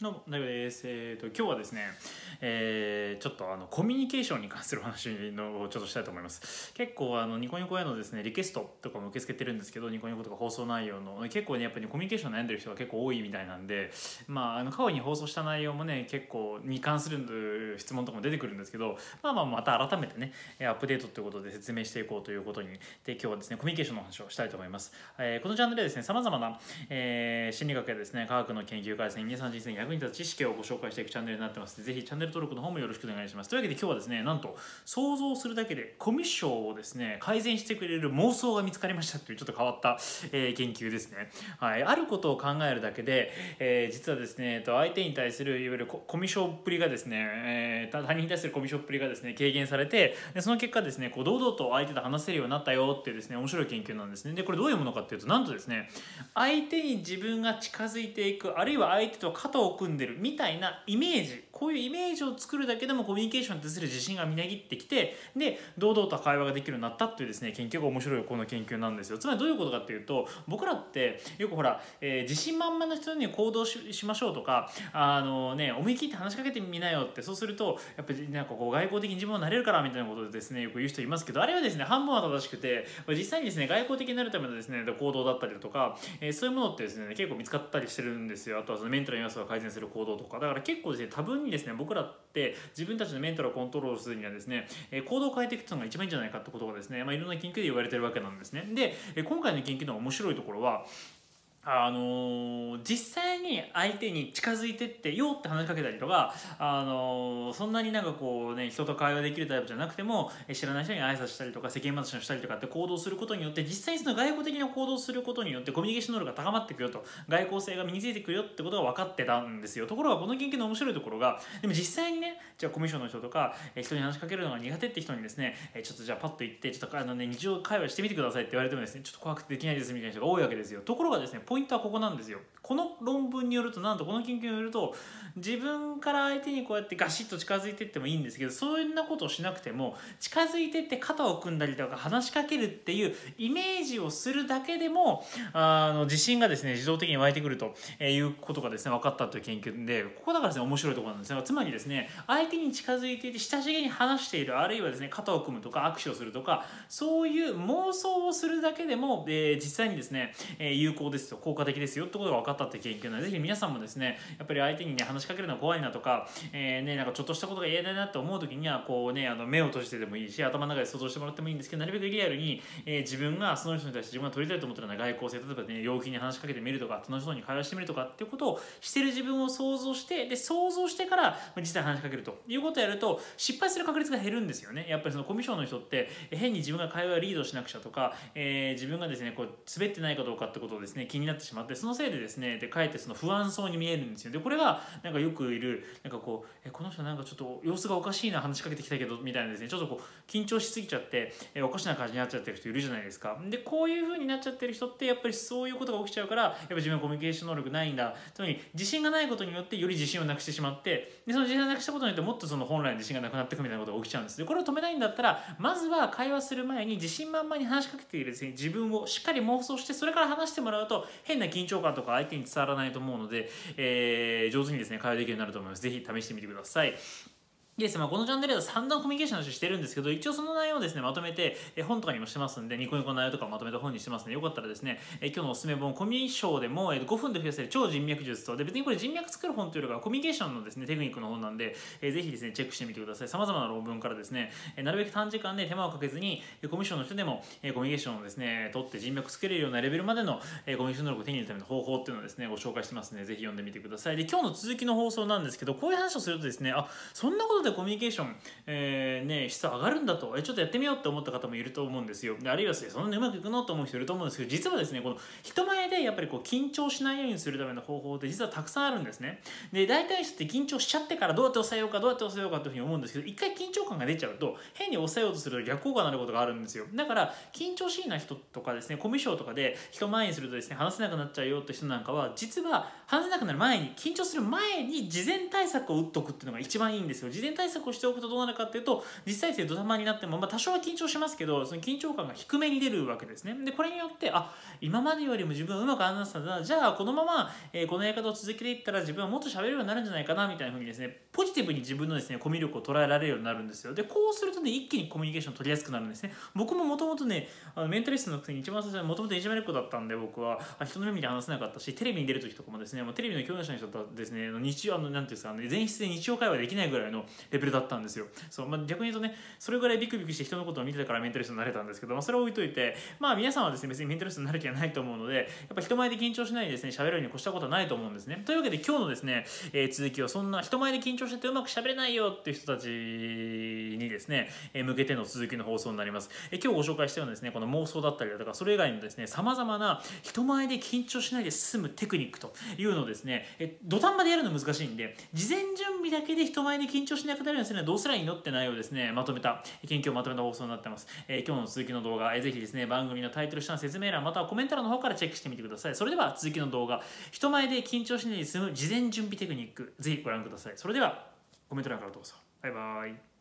どうも、大悟です。えっ、と、今日はですね、えーちょっとあの、コミュニケーションに関する話のをちょっとしたいと思います。結構、あの、ニコニコへのですね、リクエストとかも受け付けてるんですけど、ニコニコとか放送内容の、結構ね、やっぱりコミュニケーション悩んでる人が結構多いみたいなんで、まあ、あの、過去に放送した内容もね、結構、に関する質問とかも出てくるんですけど、まあまあ、また改めてね、アップデートということで説明していこうということに、で、今日はですね、コミュニケーションの話をしたいと思います。えーこのチャンネルでですね、様々な、えー心理学やですね、科学の研究からですね、皆さん人生に役に立つ知識をご紹介していくチャンネルになってます、ぜひチャンネル登録の方もよろしくお願いします。というわけで今日はですね、なんと、想像するだけでコミュ障をですね、改善してくれる妄想が見つかりましたというちょっと変わった、えー研究ですね。はい。あることを考えるだけで、えー実はですね、えっと相手に対する、いわゆるココミュ障っぷりがですね、えー他人に対するコミュ障っぷりがですね、軽減されて、でその結果ですね、こう堂々と相手と話せるようになったよっていうですね、面白い研究なんですね。で、これどういうものかっていうと、なんとですね、相手に自分が近づいていく、あるいは相手と肩を組んでるみたいなイメージ、こういうイメージを作るだけでもコミュニケーションに対する自信がみなぎってきて、で、堂々と会話ができるようになったっていうですね、研究が面白いこの研究なんですよ。つまりどういうことかっていうと、僕らってよくほら、えー自信満々な人に行動しましょうとか、あのね、思い切って話しかけてみなよって、そうすると、やっぱりなんかこう外交的に自分はなれるからみたいなことでですね、よく言う人いますけど、あれはですね、半分は正しくて、実際にですね、外交的になるためのですね、行動だったりとか、えーそういうものってですね、結構見つかったりしてるんですよ。あとはそのメンタルの要素が改善する行動とか。だから結構ですね、多分にですね、僕らって自分たちのメンタルをコントロールするにはですね、えー行動を変えていくのが一番いいんじゃないかってことがですね、まあ、いろんな研究で言われてるわけなんですね。で、えー今回の研究の面白いところは、あのー実際に相手に近づいてってよって話しかけたりとか、あのーそんなになんかこうね人と会話できるタイプじゃなくても知らない人に挨拶したりとか世間話をしたりとかって行動することによって実際にその外交的な行動をすることによってコミュニケーション能力が高まってくよと。外交性が身についてくるよってことが分かってたんですよ。ところがこの研究の面白いところがでも実際にねじゃあコミュ障の人とか人に話しかけるのが苦手って人にですねちょっとじゃあパッと行ってちょっとあのね日常会話してみてくださいって言われてもですねちょっと怖くてできないですみたいな人が多いわけですよ。ところがですねイントはここなんですよ。この論文によるとなんとこの研究によると自分から相手にこうやってガシッと近づいていってもいいんですけどそんなことをしなくても近づいていって肩を組んだりとか話しかけるっていうイメージをするだけでもあの自信がですね自動的に湧いてくるということがですね分かったという研究でここだからですね面白いところなんですねつまりですね相手に近づいていて親しげに話しているあるいはですね肩を組むとか握手をするとかそういう妄想をするだけでも、えー実際にですね、え有効ですよ効果的ですよってことが分かったって研究なのでぜひ皆さんもですねやっぱり相手にね話しかけるのは怖いなとか、えーね、なんかちょっとしたことが言えないなって思う時にはこうねあの目を閉じてでもいいし頭の中で想像してもらってもいいんですけどなるべくリアルに、えー自分がその人に対して自分が取りたいと思ってるような外交性例えばね陽気に話しかけてみるとか楽しその人に会話してみるとかっていうことをしてる自分を想像してで想像してからまあ実際話しかけるということをやると失敗する確率が減るんですよね。やっぱりそのコミュ障の人って変に自分が会話をリードしなくちゃとか、えー自分がですねこう滑ってないかどうかってことをですね気になってしまってそのせいでですねでかえってその不安そうに見えるんですよ。でこれがなんかよくいるなんかこうえこの人なんかちょっと様子がおかしいな話しかけてきたけどみたいなですねちょっとこう緊張しすぎちゃってえおかしな感じになっちゃってる人いるじゃないですか。でこういう風になっちゃってる人ってやっぱりそういうことが起きちゃうからやっぱ自分はコミュニケーション能力ないんだ。つまり自信がないことによってより自信をなくしてしまってでその自信をなくしたことによってもっとその本来の自信がなくなってくみたいなことが起きちゃうんですでこれを止めないんだったらまずは会話する前に自信満々に話しかけている自分をしっかり妄想してそれから話してもらうと変な緊張感とか相手に伝わらないと思うので、えー上手にですね会話できるようになると思います。ぜひ試してみてください。でです。ねまあ、このチャンネルでは散々コミュニケーションの話してるんですけど一応その内容をですねまとめてえ本とかにもしてますんでニコニコの内容とかまとめた本にしてますのでよかったらですねえ今日のおすすめ本コミュニケーショーでもえ5分で増やせる超人脈術とで別にこれ人脈作る本というよりはコミュニケーションのですねテクニックの本なんでえぜひですねチェックしてみてください。様々な論文からですねえなるべく短時間で手間をかけずにえコミュ障の人でもえコミュニケーションをですね取って人脈作れるようなレベルまでのえコミュニケーション能力を手に入れるための方法っていうのをですねご紹介してますのでぜひ読んでみてください。で今日の続きの放送なんですけどこういう話をするとですねあそんなことでコミュニケーションえーね、質上がるんだとえちょっとやってみようって思った方もいると思うんですよ。あるいはですねそんなにうまくいくのと思う人いると思うんですけど実はですねこの人前でやっぱりこう緊張しないようにするための方法って実はたくさんあるんですね。で大体人って緊張しちゃってからどうやって抑えようかどうやって抑えようかというふうに思うんですけど一回緊張感が出ちゃうと変に抑えようとすると逆効果になることがあるんですよ。だから緊張しいな人とかですねコミュ障とかで人前にするとですね話せなくなっちゃうよって人なんかは実は話せなくなる前に緊張する前に事前対策を打っとくっていうのが一番いいんですよ。事前対策をしておくとどうなるかっていうと実際生ドタマになっても、まあ、多少は緊張しますけどその緊張感が低めに出るわけですね。でこれによってあ今までよりも自分はうまく話せたんだじゃあこのまま、えー、このやり方を続けていったら自分はもっと喋れるようになるんじゃないかなみたいなふうにですねポジティブに自分のですねコミュ力を捉えられるようになるんですよ。でこうするとね一気にコミュニケーション取りやすくなるんですね。僕ももともとねあのメンタリストのくせに一番最初にもともといじめる子だったんで僕は。人の目見て話せなかったしテレビに出る時とかもですねもうテレビの共演者の人とですね日曜あのなんていうんですかね前室で日曜会話できないぐらいのレベルだったんですよ。そう、まあ、逆に言うとねそれぐらいビクビクして人のことを見てたからメンタリストになれたんですけど、まあ、それを置いといてまあ皆さんはですね別にメンタリストになる気はないと思うのでやっぱ人前で緊張しないでですね喋るに越したことはないと思うんですね。というわけで今日のですね、えー、続きはそんな人前で緊張しててうまく喋れないよっていう人たちにですね、えー、向けての続きの放送になります、えー、今日ご紹介したようなですねこの妄想だったりだとかそれ以外のですねさまざまな人前で緊張しないで進むテクニックというのをですね、え土壇場でやるの難しいんで事前準備だけで人前で緊張しなくなるようにするにはどうすらいいのって内容をですねまとめた研究をまとめた放送になってます、え今日の続きの動画、えー、ぜひですね番組のタイトル下の説明欄またはコメント欄の方からチェックしてみてください。それでは続きの動画人前で緊張しないで済む事前準備テクニックぜひご覧ください。それではコメント欄からどうぞ。バイバイ。